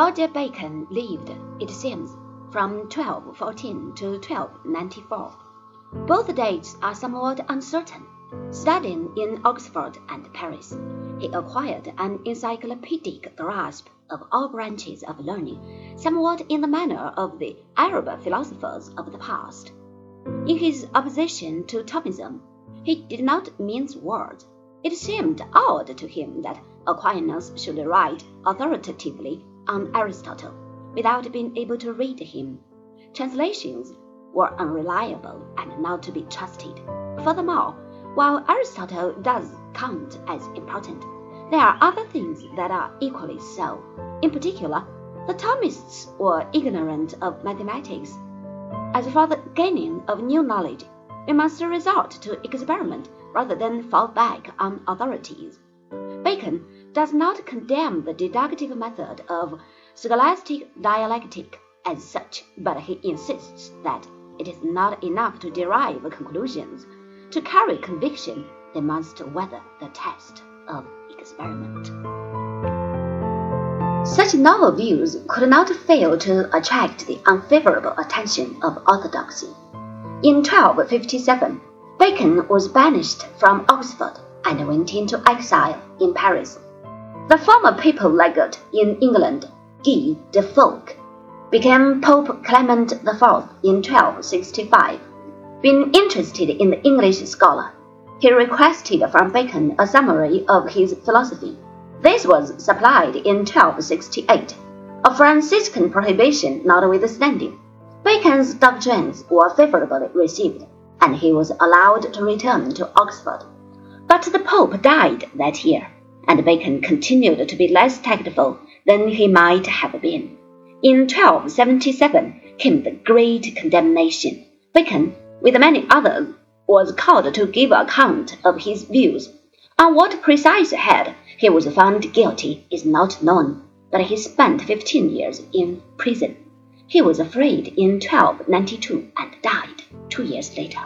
Roger Bacon lived, it seems, from 1214 to 1294. Both dates are somewhat uncertain. Studying in Oxford and Paris, he acquired an encyclopedic grasp of all branches of learning, somewhat in the manner of the Arab philosophers of the past. In his opposition to Thomism, he did not mince words. It seemed odd to him that Aquinas should write authoritatively on Aristotle without being able to read him. Translations were unreliable and not to be trusted. Furthermore, while Aristotle does count as important, there are other things that are equally so. In particular, the Thomists were ignorant of mathematics. As for the gaining of new knowledge, we must resort to experiment rather than fall back on authorities. Bacon does not condemn the deductive method of scholastic dialectic as such, but he insists that it is not enough to derive conclusions to carry conviction, they must weather the test of experiment. Such novel views could not fail to attract the unfavorable attention of orthodoxy. In 1257, Bacon was banished from Oxford and went into exile in Paris. The former papal legate in England, Guy de Foulques, became Pope Clement IV in 1265. Being interested in the English scholar, he requested from Bacon a summary of his philosophy. This was supplied in 1268, a Franciscan prohibition notwithstanding. Bacon's doctrines were favorably received, and he was allowed to return to Oxford. But the Pope died that year, and Bacon continued to be less tactful than he might have been. In 1277 came the Great Condemnation. Bacon with many others, was called to give account of his views. On what precise head he was found guilty is not known, but he spent fifteen years in prison. He was freed in 1292 and died two years later.